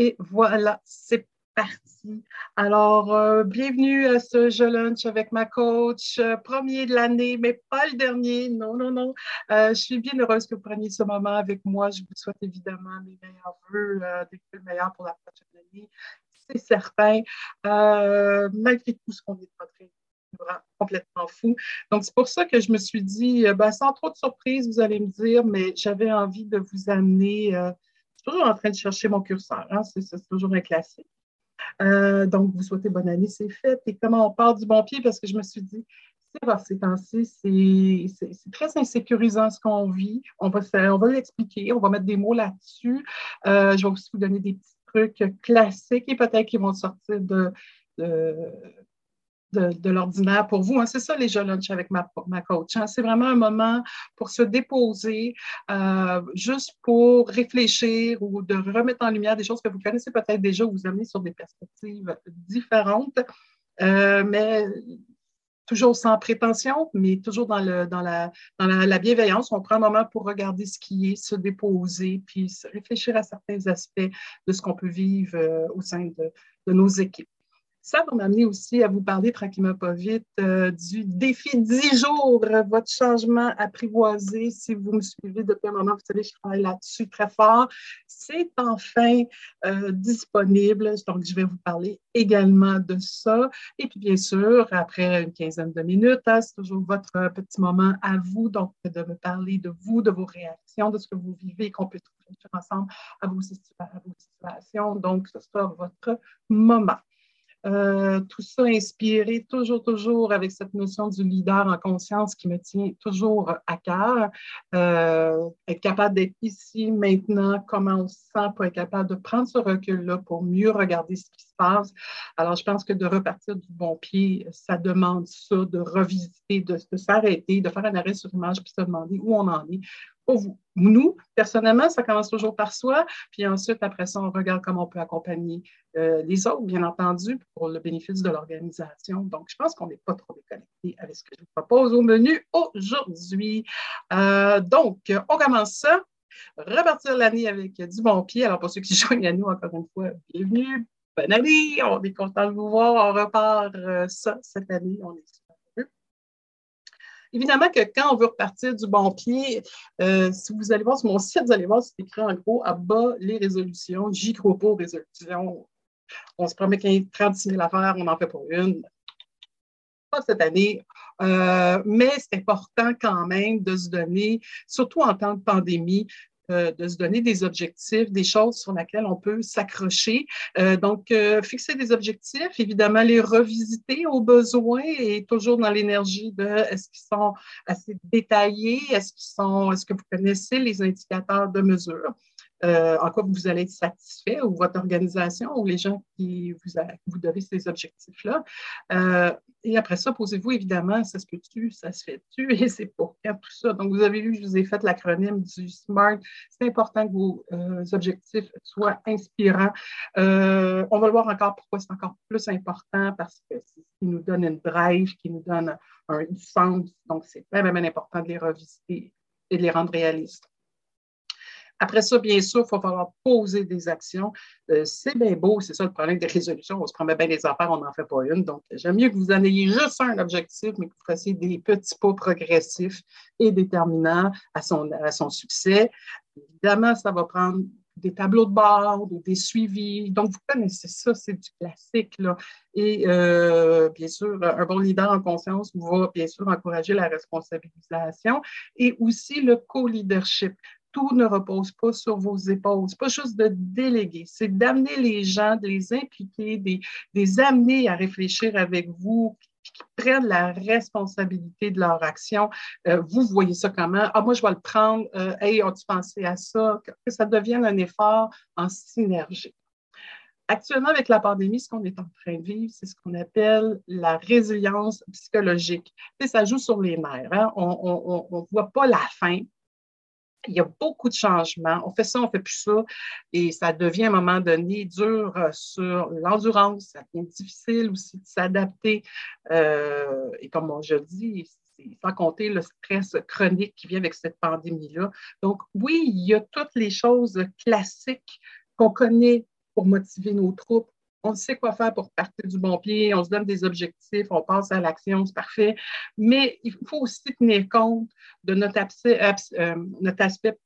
Et voilà, c'est parti. Alors, euh, bienvenue à ce Je Lunch avec ma coach, euh, premier de l'année, mais pas le dernier. Non, non, non. Euh, je suis bien heureuse que vous preniez ce moment avec moi. Je vous souhaite évidemment mes meilleurs voeux, des le meilleurs pour la prochaine année. C'est certain. malgré tout ce qu'on est en train de complètement fou. Donc, c'est pour ça que je me suis dit, ben, sans trop de surprise, vous allez me dire, mais j'avais envie de vous amener toujours en train de chercher mon curseur. Hein? C'est toujours un classique. Euh, donc, vous souhaitez bonne année, c'est fait. Et comment on part du bon pied? Parce que je me suis dit, c'est ces temps-ci, c'est très insécurisant ce qu'on vit. On va, l'expliquer, on va mettre des mots là-dessus. Euh, je vais aussi vous donner des petits trucs classiques et peut-être qu'ils vont sortir de, l'ordinaire pour vous. Hein. C'est ça les jeux lunch avec ma, ma coach. Hein. C'est vraiment un moment pour se déposer, euh, juste pour réfléchir ou de remettre en lumière des choses que vous connaissez peut-être déjà ou vous amener sur des perspectives différentes. Euh, mais toujours sans prétention, mais toujours dans, la, bienveillance. On prend un moment pour regarder ce qui est, se déposer, puis réfléchir à certains aspects de ce qu'on peut vivre euh, au sein de, de nos équipes. Ça va m'amener aussi à vous parler tranquillement pas vite euh, du défi 10 jours, votre changement apprivoisé. Si vous me suivez depuis un moment, vous savez, je travaille là-dessus très fort. C'est enfin euh, disponible, donc je vais vous parler également de ça. Et puis, bien sûr, après une quinzaine de minutes, hein, c'est toujours votre petit moment à vous, donc de me parler de vous, de vos réactions, de ce que vous vivez, qu'on peut trouver ensemble à vos situations. Donc, ce sera votre moment. Euh, tout ça inspiré toujours, toujours avec cette notion du leader en conscience qui me tient toujours à cœur. Euh, être capable d'être ici, maintenant, comment on se sent pour être capable de prendre ce recul-là pour mieux regarder ce qui se Alors, je pense que de repartir du bon pied, ça demande ça, de revisiter, de, s'arrêter, de faire un arrêt sur image puis se demander où on en est, vous. Nous, personnellement, ça commence toujours par soi, puis ensuite, après ça, on regarde comment on peut accompagner euh, les autres, bien entendu, pour le bénéfice de l'organisation. Donc, je pense qu'on n'est pas trop déconnecté avec ce que je vous propose au menu aujourd'hui. Euh, donc, on commence ça. Repartir l'année avec du bon pied. Alors, pour ceux qui joignent à nous, encore une fois, bienvenue. Bonne année. On est content de vous voir. On repart euh, ça cette année. On est Évidemment que quand on veut repartir du bon pied, euh, si vous allez voir sur mon site, vous allez voir, c'est écrit en gros à bas les résolutions. J'y crois pas aux résolutions. On se promet qu'il y a 36 000 affaires, on n'en fait pas une. Pas cette année. Euh, mais c'est important quand même de se donner, surtout en temps de pandémie, euh, de se donner des objectifs, des choses sur lesquelles on peut s'accrocher. Euh, donc, euh, fixer des objectifs, évidemment, les revisiter au besoin et toujours dans l'énergie de est-ce qu'ils sont assez détaillés, est-ce qu'ils sont, est-ce que vous connaissez les indicateurs de mesure. Euh, en quoi vous allez être satisfait ou votre organisation ou les gens qui vous, vous devez ces objectifs-là. Euh, et après ça, posez-vous évidemment, ça se peut-tu, ça se fait-tu et c'est pour quand tout ça. Donc, vous avez vu, je vous ai fait l'acronyme du SMART. C'est important que vos euh, objectifs soient inspirants. on va le voir encore pourquoi c'est encore plus important parce que c'est ce qui nous donne une drive, qui nous donne un, sens. Donc, c'est vraiment important de les revisiter et de les rendre réalistes. Après ça, bien sûr, il va falloir poser des actions. Euh, c'est bien beau, c'est ça le problème des résolutions. On se promet bien des affaires, on n'en fait pas une. Donc, j'aime mieux que vous en ayez juste un objectif, mais que vous fassiez des petits pas progressifs et déterminants à son, à son succès. Évidemment, ça va prendre des tableaux de bord ou des suivis. Donc, vous connaissez ça, c'est du classique. Là. Et euh, bien sûr, un bon leader en conscience va bien sûr encourager la responsabilisation et aussi le co-leadership tout ne repose pas sur vos épaules. C'est pas juste de déléguer, c'est d'amener les gens, de les impliquer, de les amener à réfléchir avec vous, qui prennent la responsabilité de leur action. Euh, vous voyez ça comment? Ah, moi, je vais le prendre. Euh, hey, as-tu pensé à ça? Que ça devienne un effort en synergie. Actuellement, avec la pandémie, ce qu'on est en train de vivre, c'est ce qu'on appelle la résilience psychologique. ça joue sur les nerfs. Hein? On ne voit pas la fin il y a beaucoup de changements. On fait ça, on fait plus ça. Et ça devient à un moment donné dur euh, sur l'endurance. Ça devient difficile aussi de s'adapter. Euh, et comme je dis, sans compter le stress chronique qui vient avec cette pandémie-là. Donc, oui, il y a toutes les choses classiques qu'on connaît pour motiver nos troupes. On sait quoi faire pour partir du bon pied, on se donne des objectifs, on passe à l'action, c'est parfait. Mais il faut aussi tenir compte de notre, euh, notre aspect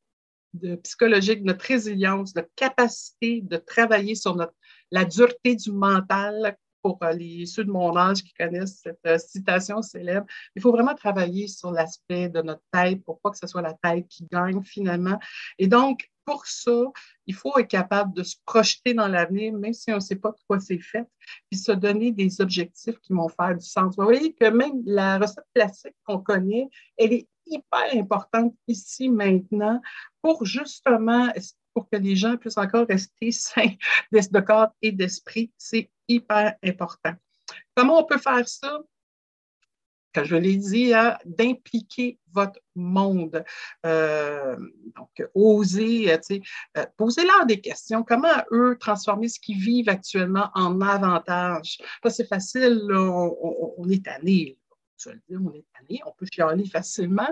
de psychologique, notre résilience, notre capacité de travailler sur notre, la dureté du mental pour euh, les, ceux de mon âge qui connaissent cette euh, citation célèbre. Il faut vraiment travailler sur l'aspect de notre tête pour pas que ce soit la tête qui gagne finalement. Et donc, pour ça, il faut être capable de se projeter dans l'avenir, même si on ne sait pas de quoi c'est fait, puis se donner des objectifs qui vont faire du sens. Vous voyez que même la recette classique qu'on connaît, elle est hyper importante ici maintenant pour justement pour que les gens puissent encore rester sains de corps et d'esprit. C'est hyper important. Comment on peut faire ça? Comme je l'ai dit, hein, d'impliquer votre monde. Euh, donc, oser, euh, poser-leur des questions. Comment eux transformer ce qu'ils vivent actuellement en avantage? c'est facile, on, est tanné on est tanné, on peut chialer facilement.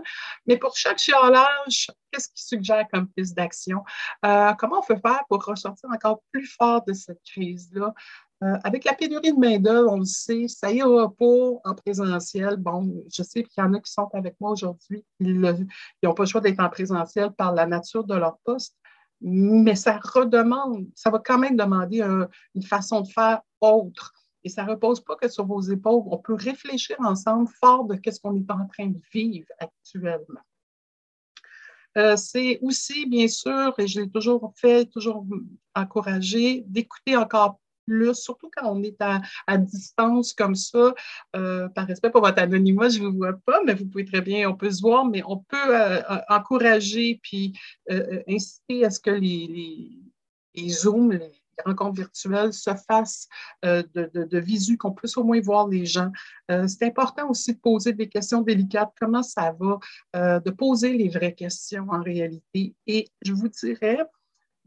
Mais pour chaque chialage, qu'est-ce qui suggère comme piste d'action? Euh, comment on peut faire pour ressortir encore plus fort de cette crise-là? Euh, avec la pénurie de main-d'œuvre, on le sait, ça ira pas en présentiel. Bon, je sais qu'il y en a qui sont avec moi aujourd'hui, ils n'ont pas le choix d'être en présentiel par la nature de leur poste, mais ça redemande, ça va quand même demander une façon de faire autre. Et ça ne repose pas que sur vos épaules. On peut réfléchir ensemble fort de ce qu'on est en train de vivre actuellement. Euh, c'est aussi, bien sûr, et je l'ai toujours fait, toujours encouragé, d'écouter encore surtout quand on est à, distance comme ça. Euh, par respect pour votre anonymat, je ne vous vois pas, mais vous pouvez très bien, on peut se voir, mais on peut euh, encourager puis inciter à ce que les, Zooms, les, rencontres virtuelles se fassent euh, de, de, visu, qu'on puisse au moins voir les gens. Euh, c'est important aussi de poser des questions délicates. Comment ça va? Euh, de poser les vraies questions en réalité. Et je vous dirais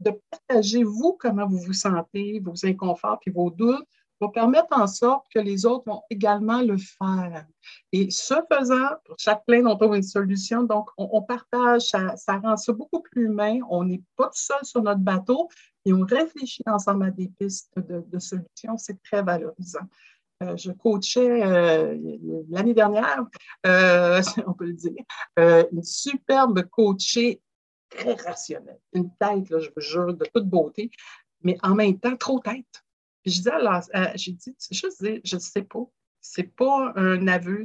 de partager, vous, comment vous vous sentez, vos inconforts puis vos doutes, va permettre en sorte que les autres vont également le faire. Et ce faisant, pour chaque plainte, on trouve une solution. Donc, on, partage, ça, rend ça beaucoup plus humain. On n'est pas tout seul sur notre bateau, et on réfléchit ensemble à des pistes de, solutions, c'est très valorisant. Euh, je coachais euh, l'année dernière, euh, on peut le dire, une superbe coachée très rationnelle, une tête, je vous jure, de toute beauté, mais en même temps, trop tête. je disais j'ai dit, je ne sais pas, c'est pas un aveu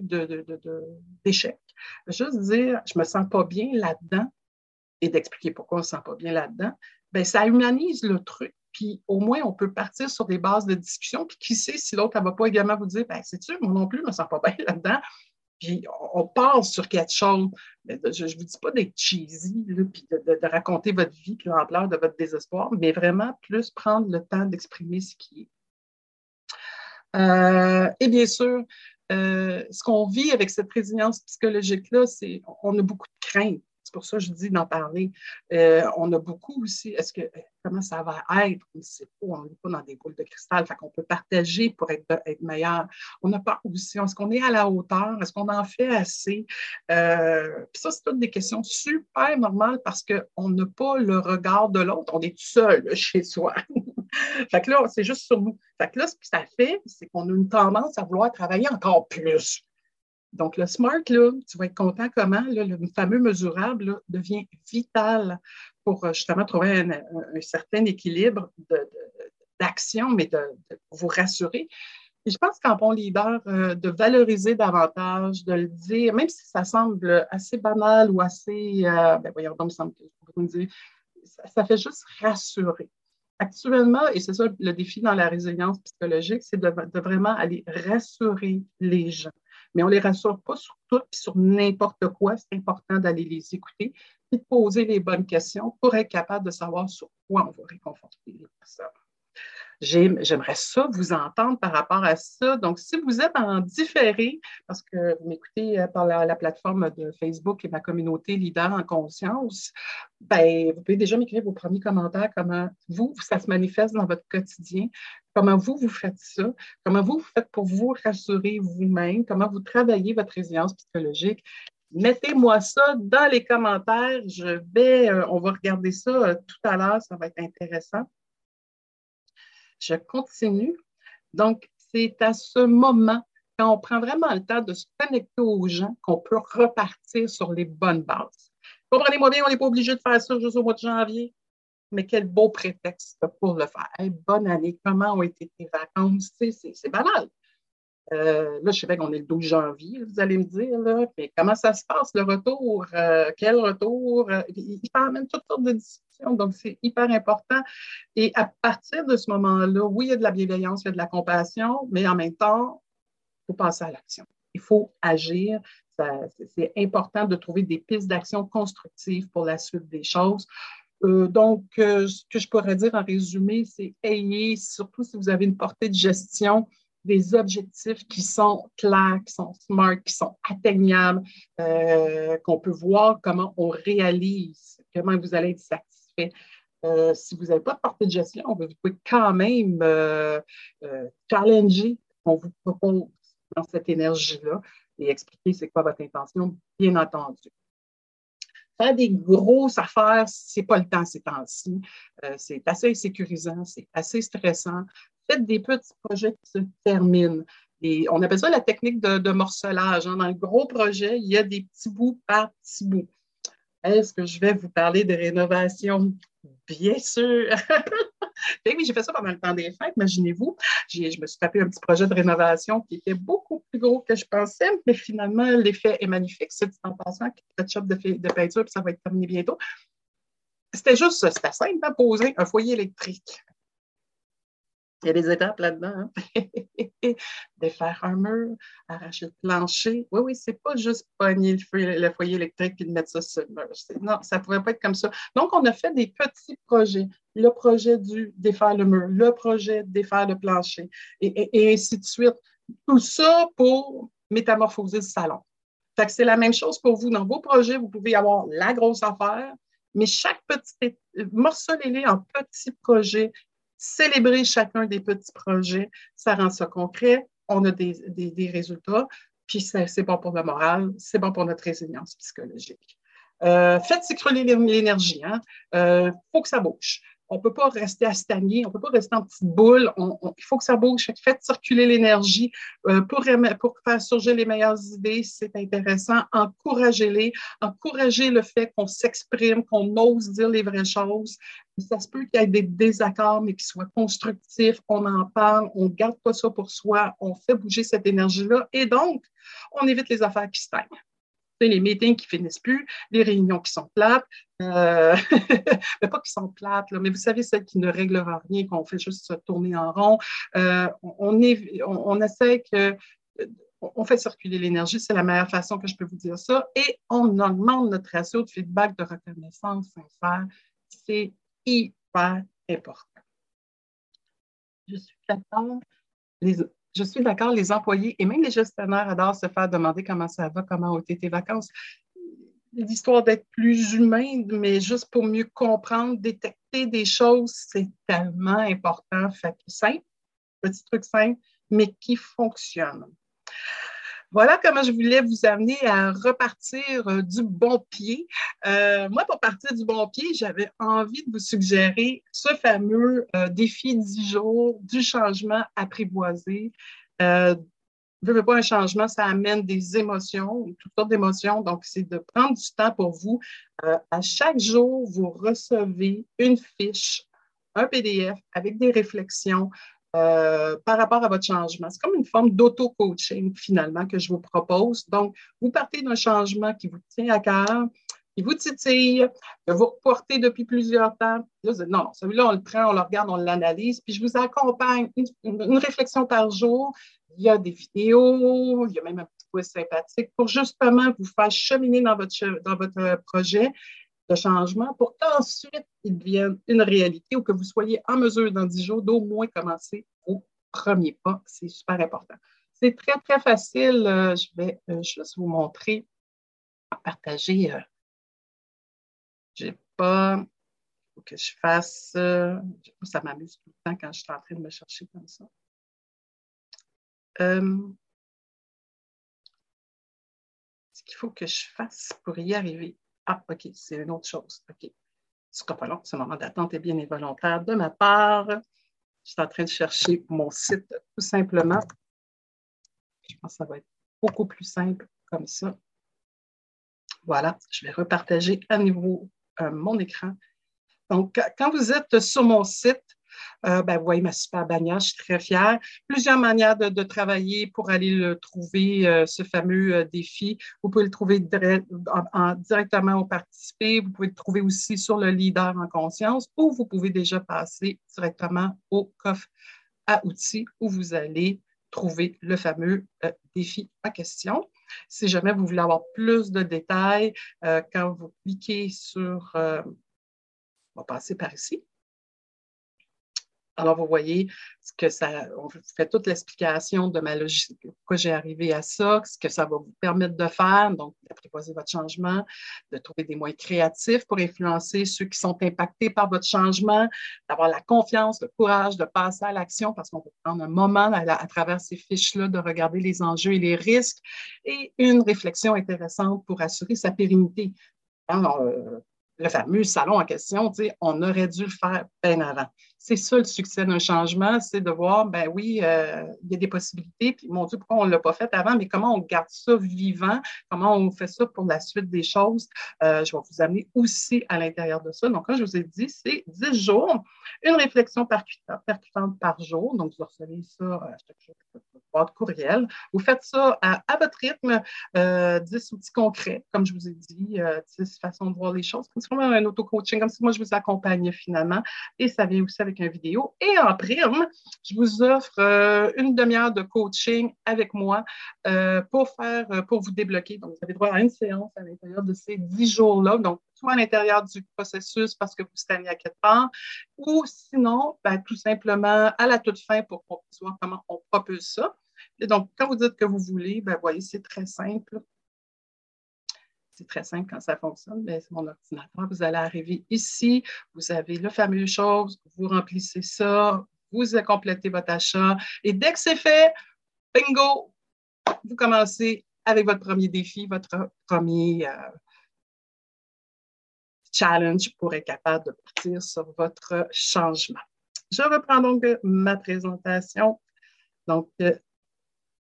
d'échec. Juste dire, je me sens pas bien là-dedans et d'expliquer pourquoi on ne se sent pas bien là-dedans ben, ça humanise le truc. Puis au moins, on peut partir sur des bases de discussion. Puis qui sait si l'autre, ne va pas également vous dire, ben, c'est-tu, moi non plus, je me sens pas bien là-dedans. Puis on part sur quelque chose. je ne vous dis pas d'être cheesy, puis de, raconter votre vie, puis l'ampleur de votre désespoir, mais vraiment plus prendre le temps d'exprimer ce qui est. Euh, et bien sûr, euh, ce qu'on vit avec cette résilience psychologique-là, c'est on a beaucoup de craintes. C'est pour ça que je dis d'en parler. Euh, on a beaucoup aussi, est-ce que comment ça va être? On ne sait pas, on n'est pas dans des boules de cristal, fait qu'on peut partager pour être, être meilleur. On n'a pas aussi, est-ce qu'on est à la hauteur? Est-ce qu'on en fait assez? Euh, puis ça, c'est toutes des questions super normales parce qu'on n'a pas le regard de l'autre, on est tout seul chez soi. fait que là, c'est juste sur nous. Fait que là, ce que ça fait, c'est qu'on a une tendance à vouloir travailler encore plus. Donc, le SMART, là, tu vas être content comment le fameux mesurable devient vital pour euh, justement trouver un, certain équilibre d'action, mais de, vous rassurer. Et je pense qu'en bon leader, euh, de valoriser davantage, de le dire, même si ça semble assez banal ou assez, euh, ben voyons donc, semble que vous dire, ça, ça fait juste rassurer. Actuellement, et c'est ça le défi dans la résilience psychologique, c'est de, vraiment aller rassurer les gens mais on ne les rassure pas sur tout et sur n'importe quoi. C'est important d'aller les écouter et de poser les bonnes questions pour être capable de savoir sur quoi on va réconforter les personnes. J'aimerais ça vous entendre par rapport à ça. Donc, si vous êtes en différé, parce que vous m'écoutez euh, par la, plateforme de Facebook et ma communauté Leader en conscience, ben, vous pouvez déjà m'écrire vos premiers commentaires, comment vous, ça se manifeste dans votre quotidien, comment vous, vous faites ça, comment vous, vous faites pour vous rassurer vous-même, comment vous travaillez votre résilience psychologique? Mettez-moi ça dans les commentaires. Je vais, euh, on va regarder ça euh, tout à l'heure, ça va être intéressant. je continue. Donc, c'est à ce moment, quand on prend vraiment le temps de se connecter aux gens, qu'on peut repartir sur les bonnes bases. Comprenez-moi bien, on n'est pas obligé de faire ça juste au mois de janvier, mais quel beau prétexte pour le faire. bonne année, comment ont été tes vacances? C'est banal. Euh, là, je sais qu'on est le 12 janvier, vous allez me dire, là, mais comment ça se passe, le retour? Euh, quel retour? Il parle même toutes sortes de discussions, donc c'est hyper important. Et à partir de ce moment-là, oui, il y a de la bienveillance, il y a de la compassion, mais en même temps, il faut passer à l'action. Il faut agir. C'est important de trouver des pistes d'action constructives pour la suite des choses. Donc, ce que je pourrais dire en résumé, c'est ayez, surtout si vous avez une portée de gestion, des objectifs qui sont clairs, qui sont smart, qui sont atteignables, euh, qu'on peut voir comment on réalise, comment vous allez être satisfait. Euh, si vous n'avez pas de portée de gestion, vous pouvez quand même euh, challenger qu'on vous propose dans cette énergie-là et expliquer c'est quoi votre intention, bien entendu. Faire des grosses affaires, c'est pas le temps ces temps-ci. c'est assez sécurisant, c'est assez stressant faites des petits projets qui se terminent. Et on appelle ça la technique de, morcelage. Hein. Dans le gros projet, il y a des petits bouts par petits bouts. Est-ce que je vais vous parler de rénovation? Bien sûr! Oui, j'ai fait ça pendant le temps des fêtes, imaginez-vous. Je me suis tapé un petit projet de rénovation qui était beaucoup plus gros que je pensais, mais finalement, l'effet est magnifique. C'est en passant, ketchup de, de peinture, puis ça va être terminé bientôt. C'était juste ça, c'était simple à poser un foyer électrique. Il y a des étapes là-dedans. Hein? Défaire un mur, arracher le plancher. Oui, oui, c'est pas juste pogner le, foyer électrique et mettre ça sur le mur. Non, ça ne pourrait pas être comme ça. Donc, on a fait des petits projets. Le projet du défaire le mur, le projet de défaire le plancher, et, ainsi de suite. Tout ça pour métamorphoser le salon. C'est la même chose pour vous. Dans vos projets, vous pouvez avoir la grosse affaire, mais chaque petit morcelez-les en petits projets célébrer chacun des petits projets, ça rend ça concret, on a des, résultats, puis c'est bon pour le moral, c'est bon pour notre résilience psychologique. Euh, faites s'écrouler l'énergie, il hein. euh, faut que ça bouge. On ne peut pas rester à stagner, on ne peut pas rester en petite boule. il faut que ça bouge. Faites circuler l'énergie euh, pour, faire surgir les meilleures idées. C'est intéressant. Encouragez-les. Encouragez le fait qu'on s'exprime, qu'on ose dire les vraies choses. Ça se peut qu'il y ait des désaccords, mais qu'ils soient constructifs. On en parle, on ne garde pas ça pour soi, on fait bouger cette énergie-là. Et donc, on évite les affaires qui stagnent les meetings qui finissent plus, les réunions qui sont plates, euh, mais pas qui sont plates, mais vous savez, celles qui ne règlent rien, qu'on fait juste se tourner en rond. Euh, on, est, on, essaie que on fait circuler l'énergie, c'est la meilleure façon que je peux vous dire ça, et on augmente notre ratio de feedback de reconnaissance sincère. C'est hyper important. Je suis d'accord. Les, je suis d'accord, les employés et même les gestionnaires adorent se faire demander comment ça va, comment ont été tes vacances. L'histoire d'être plus humain, mais juste pour mieux comprendre, détecter des choses, c'est tellement important. Fait simple, petit truc simple, mais qui fonctionne. Voilà comment je voulais vous amener à repartir euh, du bon pied. Euh, moi, pour partir du bon pied, j'avais envie de vous suggérer ce fameux euh, défi 10 jours du changement apprivoisé. Euh, veux pas un changement, ça amène des émotions, toutes sortes d'émotions. Donc, c'est de prendre du temps pour vous. à chaque jour, vous recevez une fiche, un PDF avec des réflexions, euh, par rapport à votre changement. C'est comme une forme d'auto-coaching finalement que je vous propose. Donc, vous partez d'un changement qui vous tient à cœur, qui vous titille, que vous reportez depuis plusieurs temps. non, celui-là, on le prend, on le regarde, on l'analyse, puis je vous accompagne une, réflexion par jour. Il y a des vidéos, il y a même un petit quiz sympathique pour justement vous faire cheminer dans votre, dans votre projet de changement pour qu'ensuite il devienne une réalité ou que vous soyez en mesure dans 10 jours d'au moins commencer au premier pas. C'est super important. C'est très, très facile. Euh, je vais euh, juste vous montrer, partager. Euh, je n'ai pas. Faut que je fasse. ça m'amuse tout le temps quand je suis en train de me chercher comme ça. ce qu'il faut que je fasse pour y arriver. Ah, OK, c'est une autre chose. OK. Ce sera pas long, ce moment d'attente est bien involontaire de ma part. Je suis en train de chercher mon site tout simplement. Je pense que ça va être beaucoup plus simple comme ça. Voilà, je vais repartager à nouveau euh, mon écran. Donc, quand vous êtes sur mon site, euh, ben, vous voyez ma super bannière, je suis très fière. Plusieurs manières de, travailler pour aller le trouver, euh, ce fameux euh, défi. Vous pouvez le trouver directement au participé. Vous pouvez le trouver aussi sur le leader en conscience ou vous pouvez déjà passer directement au coffre à outils où vous allez trouver le fameux défi en question. Si jamais vous voulez avoir plus de détails, quand vous cliquez sur, on va passer par ici, alors, vous voyez ce que ça, on fait toute l'explication de ma logique, pourquoi j'ai arrivé à ça, ce que ça va vous permettre de faire, donc d'apprivoiser votre changement, de trouver des moyens créatifs pour influencer ceux qui sont impactés par votre changement, d'avoir la confiance, le courage de passer à l'action parce qu'on peut prendre un moment à, travers ces fiches-là de regarder les enjeux et les risques et une réflexion intéressante pour assurer sa pérennité. Euh, le fameux salon en question, on aurait dû le faire bien avant c'est ça le succès d'un changement, c'est de voir, ben oui, euh, il y a des possibilités, puis mon Dieu, pourquoi on ne l'a pas fait avant, mais comment on garde ça vivant, comment on fait ça pour la suite des choses. Euh, je vais vous amener aussi à l'intérieur de ça. Donc, comme je vous ai dit, c'est 10 jours, une réflexion percutante par jour. Donc, vous recevez ça chaque jour boîte courriel. Vous faites ça à, votre rythme, 10 euh, outils concrets, comme je vous ai dit, 10 façons de voir les choses. C'est vraiment un auto-coaching, comme si moi je vous accompagnais finalement. Et ça vient aussi avec une vidéo. Et en prime, je vous offre euh, une demi-heure de coaching avec moi euh, pour faire, pour vous débloquer. Donc, vous avez droit à une séance à l'intérieur de ces 10 jours-là. Donc, soit à l'intérieur du processus parce que vous stagnez à quelque part, ou sinon, ben, tout simplement à la toute fin pour qu'on puisse voir comment on propulse ça. Et donc, quand vous dites que vous voulez, ben, voyez, c'est très simple. C'est très simple quand ça fonctionne. Ben, c'est mon ordinateur. Vous allez arriver ici, vous avez le fameux chose, vous remplissez ça, vous complétez votre achat. Et dès que c'est fait, bingo, vous commencez avec votre premier défi, votre premier euh, challenge pour être capable de partir sur votre changement. Je reprends donc ma présentation. Donc, euh,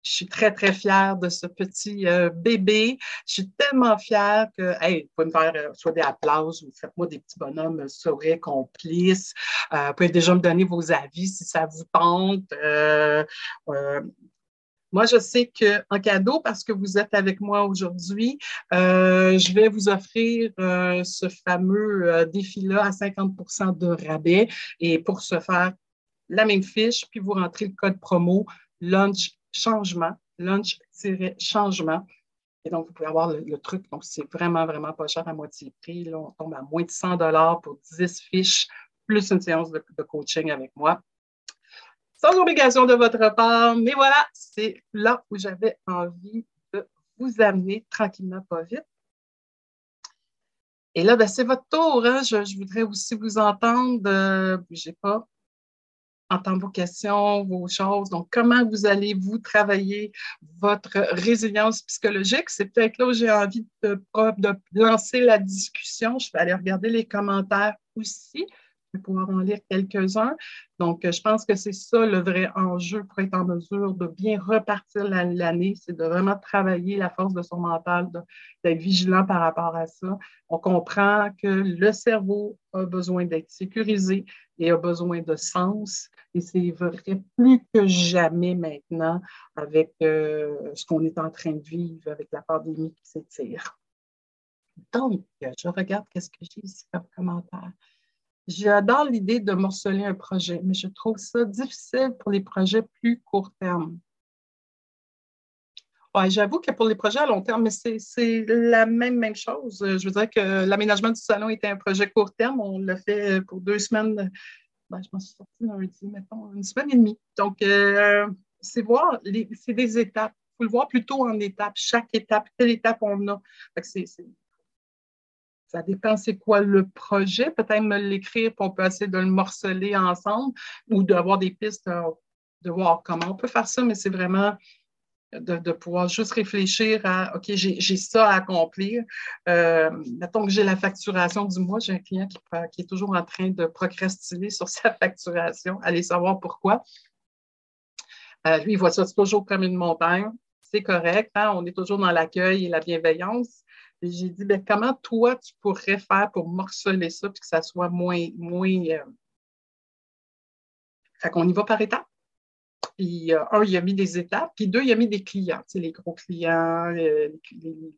je suis très, très fière de ce petit euh, bébé. Je suis tellement fière que, hey, vous pouvez me faire euh, soit des applauses ou faites-moi des petits bonhommes sourires complices. vous pouvez déjà me donner vos avis si ça vous tente. Moi, je sais qu'en cadeau, parce que vous êtes avec moi aujourd'hui, euh, je vais vous offrir euh, ce fameux euh, défi-là à 50% de rabais. Et pour ce faire, la même fiche, puis vous rentrez le code promo lunch changement, lunch-changement. Et donc, vous pouvez avoir le, truc. Donc, c'est vraiment, vraiment pas cher à moitié prix. Là, on tombe à moins de 100 pour 10 fiches, plus une séance de coaching avec moi sans obligation de votre part. Mais voilà, c'est là où j'avais envie de vous amener tranquillement, pas vite. Et là, ben, c'est votre tour. Hein. Je, voudrais aussi vous entendre. Euh, bougez pas. Entendre vos questions, vos choses. Donc, comment vous allez vous travailler votre résilience psychologique? C'est peut-être là où j'ai envie de, de lancer la discussion. Je vais aller regarder les commentaires aussi pouvoir en lire quelques-uns. Donc, euh, je pense que c'est ça le vrai enjeu pour être en mesure de bien repartir l'année, c'est de vraiment travailler la force de son mental, d'être vigilant par rapport à ça. On comprend que le cerveau a besoin d'être sécurisé et a besoin de sens. Et c'est vrai plus que jamais maintenant avec euh, ce qu'on est en train de vivre avec la pandémie qui s'étire. Donc, je regarde qu'est-ce que j'ai ici comme commentaire. J'adore l'idée de morceler un projet, mais je trouve ça difficile pour les projets plus court terme. Ouais, j'avoue que pour les projets à long terme, mais c'est la même, même chose. Je veux dire que l'aménagement du salon était un projet court terme. On l'a fait pour deux semaines. Ben, je m'en suis sortie lundi, mettons, une semaine et demie. Donc, euh, c'est voir, c'est des étapes. Il faut le voir plutôt en étapes. Chaque étape, quelle étape on a. C'est ça dépend c'est quoi le projet. Peut-être me l'écrire, pour on peut essayer de le morceler ensemble ou d'avoir des pistes, euh, de voir comment on peut faire ça, mais c'est vraiment de, pouvoir juste réfléchir à OK, j'ai ça à accomplir. Euh, mettons que j'ai la facturation du mois, j'ai un client qui, qui, est toujours en train de procrastiner sur sa facturation, allez savoir pourquoi. Euh, lui, il voit ça toujours comme une montagne. C'est correct, hein? on est toujours dans l'accueil et la bienveillance. J'ai dit, ben, comment toi, tu pourrais faire pour morceler ça puis que ça soit moins. moins euh... Fait qu'on y va par étapes. Puis, euh, un, il a mis des étapes. Puis, deux, il a mis des clients, les gros clients, euh, les,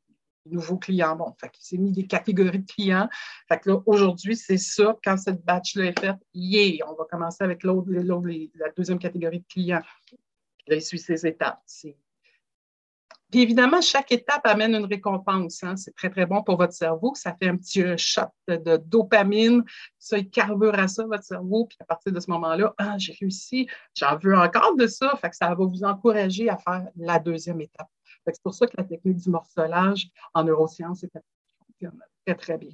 nouveaux clients. Bon, fait qu'il s'est mis des catégories de clients. Fait que là, aujourd'hui, c'est ça. Quand cette batch-là est faite, yeah, on va commencer avec l'autre, la deuxième catégorie de clients. Il suit ses étapes. Puis évidemment, chaque étape amène une récompense. Hein. C'est très, très bon pour votre cerveau. Ça fait un petit shot de dopamine. Ça, il carbure à ça, votre cerveau. Puis à partir de ce moment-là, ah, j'ai réussi, j'en veux encore de ça. Fait que ça va vous encourager à faire la deuxième étape. C'est pour ça que la technique du morcelage en neurosciences est très, très bien.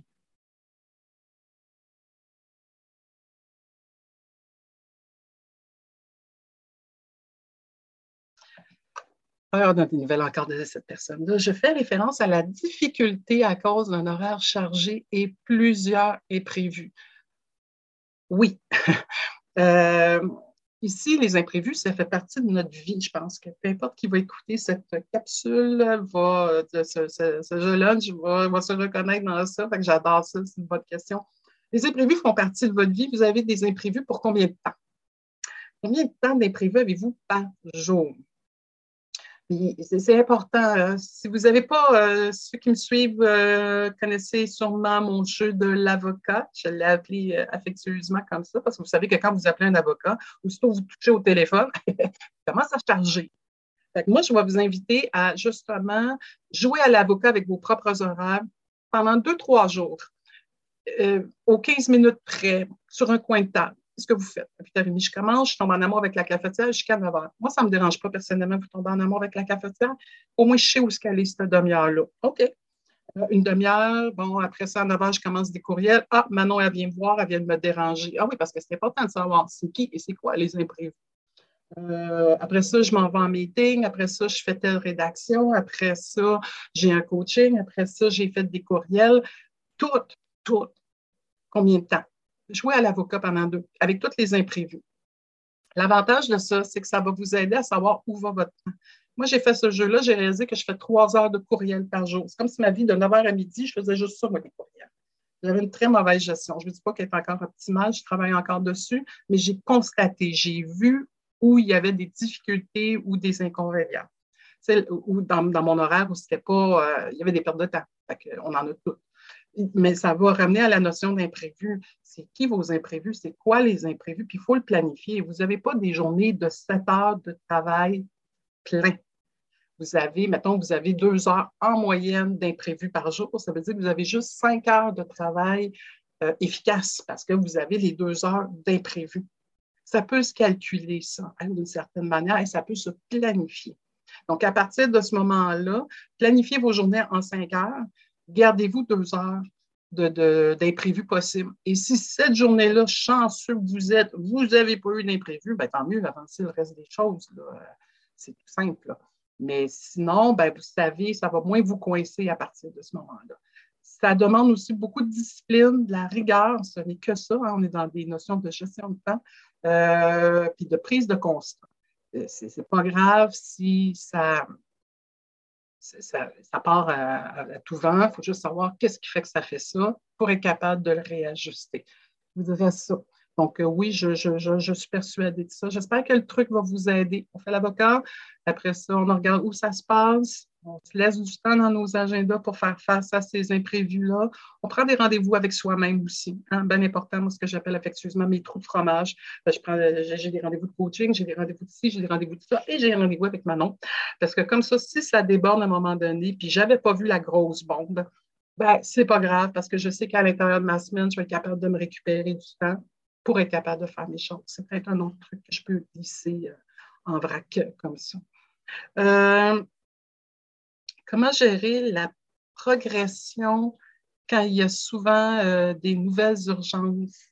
Dans des nouvelles encore de cette personne-là. Je fais référence à la difficulté à cause d'un horaire chargé et plusieurs imprévus. Oui. Euh, ici, les imprévus, ça fait partie de notre vie. Je pense que peu importe qui va écouter cette capsule, va, ce, ce, ce jeu-là, va, va, se reconnaître dans ça. Fait j'adore ça, c'est une bonne question. Les imprévus font partie de votre vie. Vous avez des imprévus pour combien de temps? Combien de temps d'imprévus avez-vous par jour? C'est important. Hein. Si vous n'avez pas, euh, ceux qui me suivent euh, connaissez sûrement mon jeu de l'avocat. Je l'ai appelé euh, affectueusement comme ça parce que vous savez que quand vous appelez un avocat, aussitôt vous touchez au téléphone, il commence à charger. moi, je vais vous inviter à justement jouer à l'avocat avec vos propres horaires pendant deux, trois jours, aux 15 minutes près, sur un coin de table ce que vous faites. Puis je commence, je tombe en amour avec la cafetière jusqu'à 9 h. Moi, ça ne me dérange pas personnellement, vous tombez en amour avec la cafetière. Au moins, je sais où qu'elle est, cette demi-heure-là. OK. Euh, une demi-heure, bon, après ça, à 9 h, je commence des courriels. Ah, Manon, elle vient me voir, elle vient de me déranger. Ah oui, parce que c'est important de savoir c'est qui et c'est quoi les imprévus. Euh, après ça, je m'en vais en meeting. Après ça, je fais telle rédaction. Après ça, j'ai un coaching. Après ça, j'ai fait des courriels. Tout, tout. Combien de temps? Jouer à l'avocat pendant deux, avec tous les imprévus. L'avantage de ça, c'est que ça va vous aider à savoir où va votre temps. Moi, j'ai fait ce jeu-là, j'ai réalisé que je fais trois heures de courriel par jour. C'est comme si ma vie de 9h à midi, je faisais juste ça, moi, les courriels. J'avais une très mauvaise gestion. Je ne dis pas qu'elle est encore optimale, je travaille encore dessus, mais j'ai constaté, j'ai vu où il y avait des difficultés ou des inconvénients. Ou dans, dans, mon horaire où c'était pas, euh, il y avait des pertes de temps. On en a toutes mais ça va ramener à la notion d'imprévu. C'est qui vos imprévus? C'est quoi les imprévus? Puis il faut le planifier. Vous n'avez pas des journées de 7 heures de travail plein. Vous avez, mettons, vous avez deux heures en moyenne d'imprévus par jour. Ça veut dire que vous avez juste cinq heures de travail euh, efficace parce que vous avez les deux heures d'imprévus. Ça peut se calculer, ça, hein, d'une certaine manière, et ça peut se planifier. Donc, à partir de ce moment-là, planifiez vos journées en cinq heures, gardez-vous deux heures d'imprévu de, possible. Et si cette journée-là, chanceux que vous êtes, vous n'avez pas eu d'imprévu, ben, tant mieux, avancez le reste des choses. C'est tout simple. Mais sinon, ben, vous savez, ça va moins vous coincer à partir de ce moment-là. Ça demande aussi beaucoup de discipline, de la rigueur. Ce n'est que ça. Hein. On est dans des notions de gestion de temps, euh, puis de prise de constat. Euh, c'est pas grave si ça, ça, part à, tout vent. Il faut juste savoir qu'est-ce qui fait que ça fait ça pour être capable de le réajuster. Je vous dirais ça. Donc, euh, oui, je, je, suis persuadée de ça. J'espère que le truc va vous aider. On fait l'avocat. Après ça, on regarde où ça se passe. On se laisse du temps dans nos agendas pour faire face à ces imprévus-là. On prend des rendez-vous avec soi-même aussi. Hein, bien important, moi, ce que j'appelle affectueusement mes trous de fromage. Ben, je prends, j'ai des rendez-vous de coaching, j'ai des rendez-vous de ci, j'ai des rendez-vous de ça, et j'ai un rendez-vous avec Manon. Parce que comme ça, si ça déborde à un moment donné, puis j'avais pas vu la grosse bombe, ben, c'est pas grave parce que je sais qu'à l'intérieur de ma semaine, je vais être capable de me récupérer du temps pour être capable de faire mes choses. C'est peut-être un autre truc que je peux glisser euh, en vrac comme ça. Euh, Comment gérer la progression quand il y a souvent euh, des nouvelles urgences?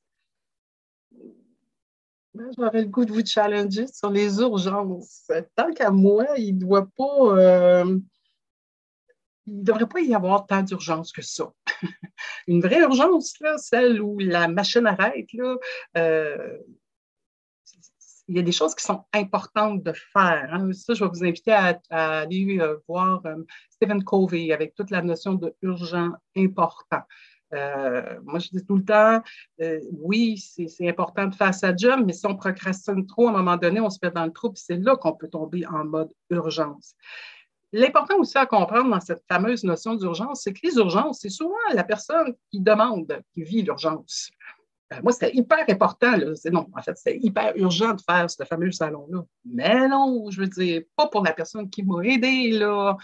J'aurais le goût de vous challenger sur les urgences. Tant qu'à moi, il ne doit pas. Euh, il devrait pas y avoir tant d'urgence que ça. Une vraie urgence, là, celle où la machine arrête, là, euh, il y a des choses qui sont importantes de faire. Hein. Ça, je vais vous inviter à, aller euh, voir Stephen Covey avec toute la notion de urgent important. Euh, moi, je dis tout le temps, euh, oui, c'est important de faire sa job, mais si on procrastine trop, à un moment donné, on se met dans le trou, puis c'est là qu'on peut tomber en mode urgence. L'important aussi à comprendre dans cette fameuse notion d'urgence, c'est que les urgences, c'est souvent la personne qui demande, qui vit l'urgence. Euh, moi, c'était hyper important. Non, en fait, c'était hyper urgent de faire ce fameux salon-là. Mais non, je veux dire, pas pour la personne qui m'a aidé. Là.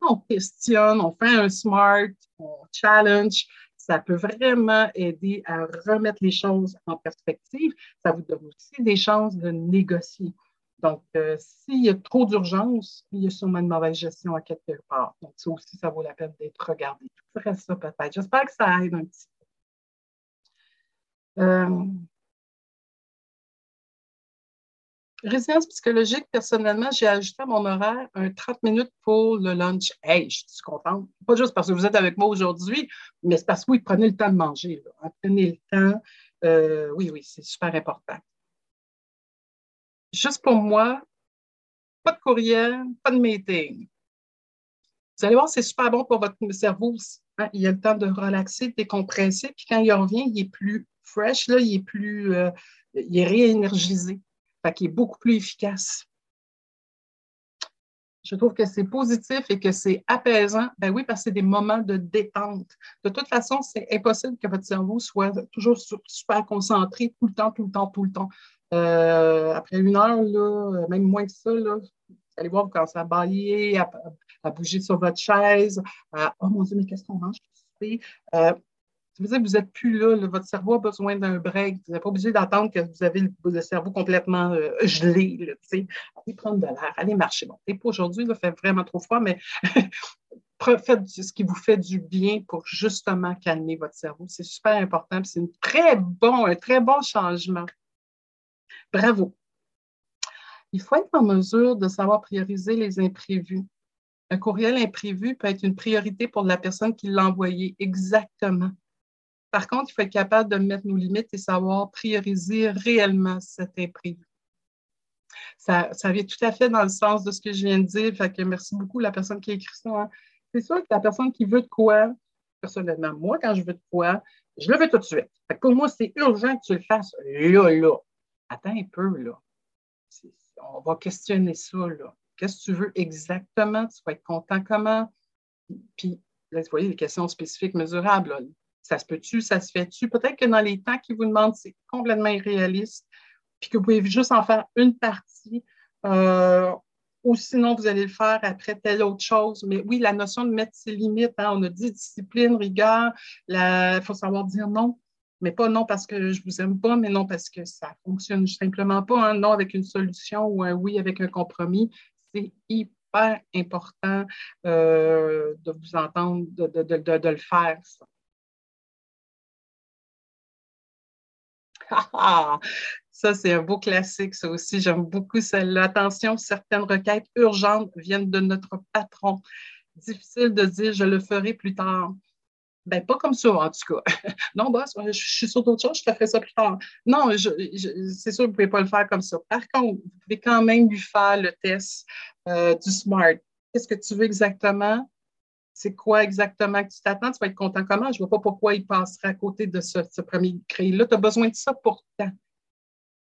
on questionne, on fait un smart, on challenge. Ça peut vraiment aider à remettre les choses en perspective. Ça vous donne aussi des chances de négocier. Donc, euh, s'il y a trop d'urgence, il y a sûrement une mauvaise gestion à quelque part. Donc, ça aussi, ça vaut la peine d'être regardé. Je ferais ça peut-être. J'espère que ça aide un petit peu. Résilience psychologique, personnellement, j'ai ajouté à mon horaire un 30 minutes pour le lunch. Hey, je suis contente. Pas juste parce que vous êtes avec moi aujourd'hui, mais c'est parce que oui, prenez le temps de manger. Hein, prenez le temps. Euh, oui, oui, c'est super important. Juste pour moi, pas de courriel, pas de meeting. Vous allez voir, c'est super bon pour votre cerveau. Hein. Il y a le temps de relaxer, de décompresser. Puis quand il revient, il est plus fresh, là, il est plus, euh, il est réénergisé qui est beaucoup plus efficace. Je trouve que c'est positif et que c'est apaisant. Ben oui, parce que c'est des moments de détente. De toute façon, c'est impossible que votre cerveau soit toujours super concentré tout le temps, tout le temps, tout le temps. Euh, après une heure, là, même moins que ça, là, vous allez voir, vous commencez à bailler, à, bouger sur votre chaise, Oh mon Dieu, mais qu'est-ce qu'on mange? Euh, ça veut vous n'êtes plus là, Votre cerveau a besoin d'un break. Vous n'êtes pas obligé d'attendre que vous avez le, cerveau complètement euh, gelé. allez prendre de l'air, allez marcher. Bon, et pour aujourd'hui, il fait vraiment trop froid, mais faites ce qui vous fait du bien pour justement calmer votre cerveau. C'est super important. C'est très bon, un très bon changement. Bravo. Il faut être en mesure de savoir prioriser les imprévus. Un courriel imprévu peut être une priorité pour la personne qui l'a envoyé exactement. Par contre, il faut être capable de mettre nos limites et savoir prioriser réellement cet imprévu. Ça, ça vient tout à fait dans le sens de ce que je viens de dire. Fait que merci beaucoup la personne qui a écrit ça. Hein. C'est sûr que la personne qui veut de quoi, personnellement, moi, quand je veux de quoi, je le veux tout de suite. pour moi, c'est urgent que tu le fasses là, là. Attends un peu, là. On va questionner ça, là. Qu'est-ce que tu veux exactement? Tu vas être content comment? Puis, là, vous voyez, les questions spécifiques mesurables. Ça se peut-tu, ça se fait-tu? Peut-être que dans les temps qu'ils vous demandent, c'est complètement irréaliste, puis que vous pouvez juste en faire une partie, euh, ou sinon vous allez le faire après telle autre chose. Mais oui, la notion de mettre ses limites, hein, on a dit discipline, rigueur, il faut savoir dire non, mais pas non parce que je vous aime pas, mais non parce que ça fonctionne simplement pas. Un non avec une solution ou un oui avec un compromis, c'est hyper important euh, de vous entendre, de, le faire. ça, c'est un beau classique, ça aussi. J'aime beaucoup celle-là. Attention, certaines requêtes urgentes viennent de notre patron. Difficile de dire je le ferai plus tard. Ben, pas comme ça, en tout cas. non, boss, je suis sur d'autres choses, je te ferai ça plus tard. Non, c'est sûr, vous ne pouvez pas le faire comme ça. Par contre, vous pouvez quand même lui faire le test euh, du SMART. Qu'est-ce que tu veux exactement? C'est quoi exactement que tu t'attends, tu vas être content comment? Je ne vois pas pourquoi il passerait à côté de ce, premier créé-là. Tu as besoin de ça pourtant.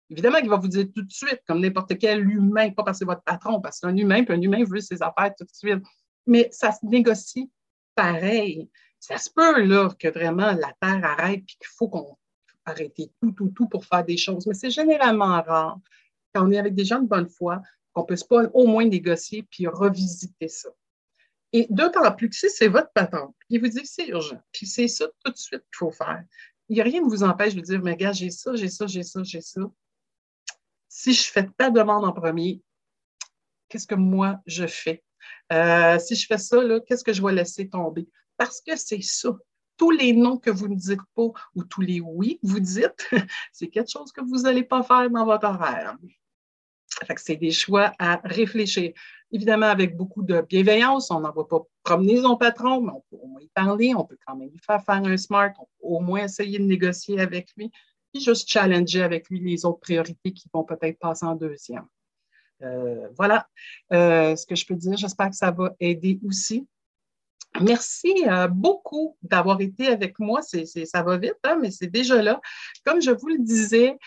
Évidemment qu'il va vous dire tout de suite, comme n'importe quel humain, pas parce que c'est votre patron, parce que c'est un humain, puis un humain veut ses affaires tout de suite. Mais ça se négocie pareil. Ça se peut là, que vraiment la Terre arrête et qu'il faut qu'on arrête tout, tout, tout pour faire des choses. Mais c'est généralement rare, quand on est avec des gens de bonne foi, qu'on ne puisse pas au moins négocier puis revisiter ça. Et d'autant plus que si c'est votre patron, il vous dit c'est urgent, puis c'est ça tout de suite qu'il faut faire. Il n'y a rien qui vous empêche de dire, mais gars, j'ai ça, j'ai ça, j'ai ça, j'ai ça. Si je fais ta demande en premier, qu'est-ce que moi je fais? Euh, si je fais ça, qu'est-ce que je vais laisser tomber? Parce que c'est ça. tous les noms que vous ne dites pas ou tous les oui que vous dites, c'est quelque chose que vous n'allez pas faire dans votre horaire. C'est des choix à réfléchir. Évidemment, avec beaucoup de bienveillance, on n'en va pas promener son patron, mais on peut au moins y parler, on peut quand même lui faire faire un smart, on peut au moins essayer de négocier avec lui, puis juste challenger avec lui les autres priorités qui vont peut-être passer en deuxième. Euh, voilà euh, ce que je peux dire. J'espère que ça va aider aussi. Merci euh, beaucoup d'avoir été avec moi. Ça va vite, hein, mais c'est déjà là. Comme je vous le disais,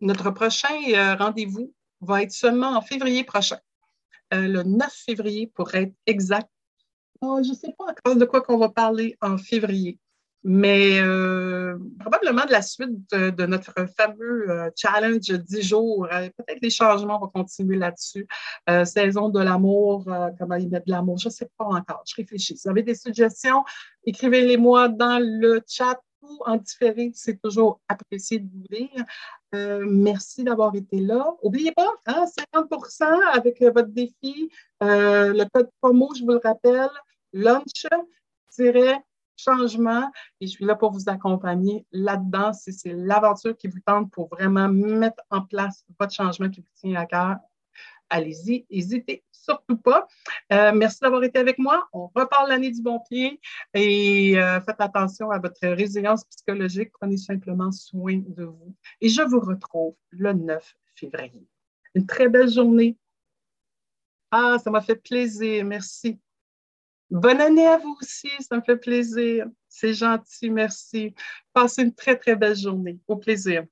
notre prochain rendez-vous va être seulement en février prochain, le 9 février pour être exact. Oh, je ne sais pas encore de quoi qu'on va parler en février mais euh, probablement de la suite de, notre fameux euh, challenge 10 jours. Euh, peut-être les changements vont continuer là-dessus. saison de l'amour, comment y mettre de l'amour, je ne sais pas encore. Je réfléchis. Si vous avez des suggestions, écrivez-les-moi dans le chat en différé. C'est toujours apprécié de vous lire. merci d'avoir été là. N'oubliez pas, 50% hein, avec votre défi. le code promo, je vous le rappelle, lunch changement et je suis là pour vous accompagner là-dedans si c'est l'aventure qui vous tente pour vraiment mettre en place votre changement qui vous tient à cœur. Allez-y, n'hésitez surtout pas. Euh, merci d'avoir été avec moi. On reparle l'année du bon pied et euh, faites attention à votre résilience psychologique. Prenez simplement soin de vous. Et je vous retrouve le 9 février. Une très belle journée. Ah, ça m'a fait plaisir. Merci. Bonne année à vous aussi, ça me fait plaisir. C'est gentil, merci. Passez une très, très belle journée. Au plaisir.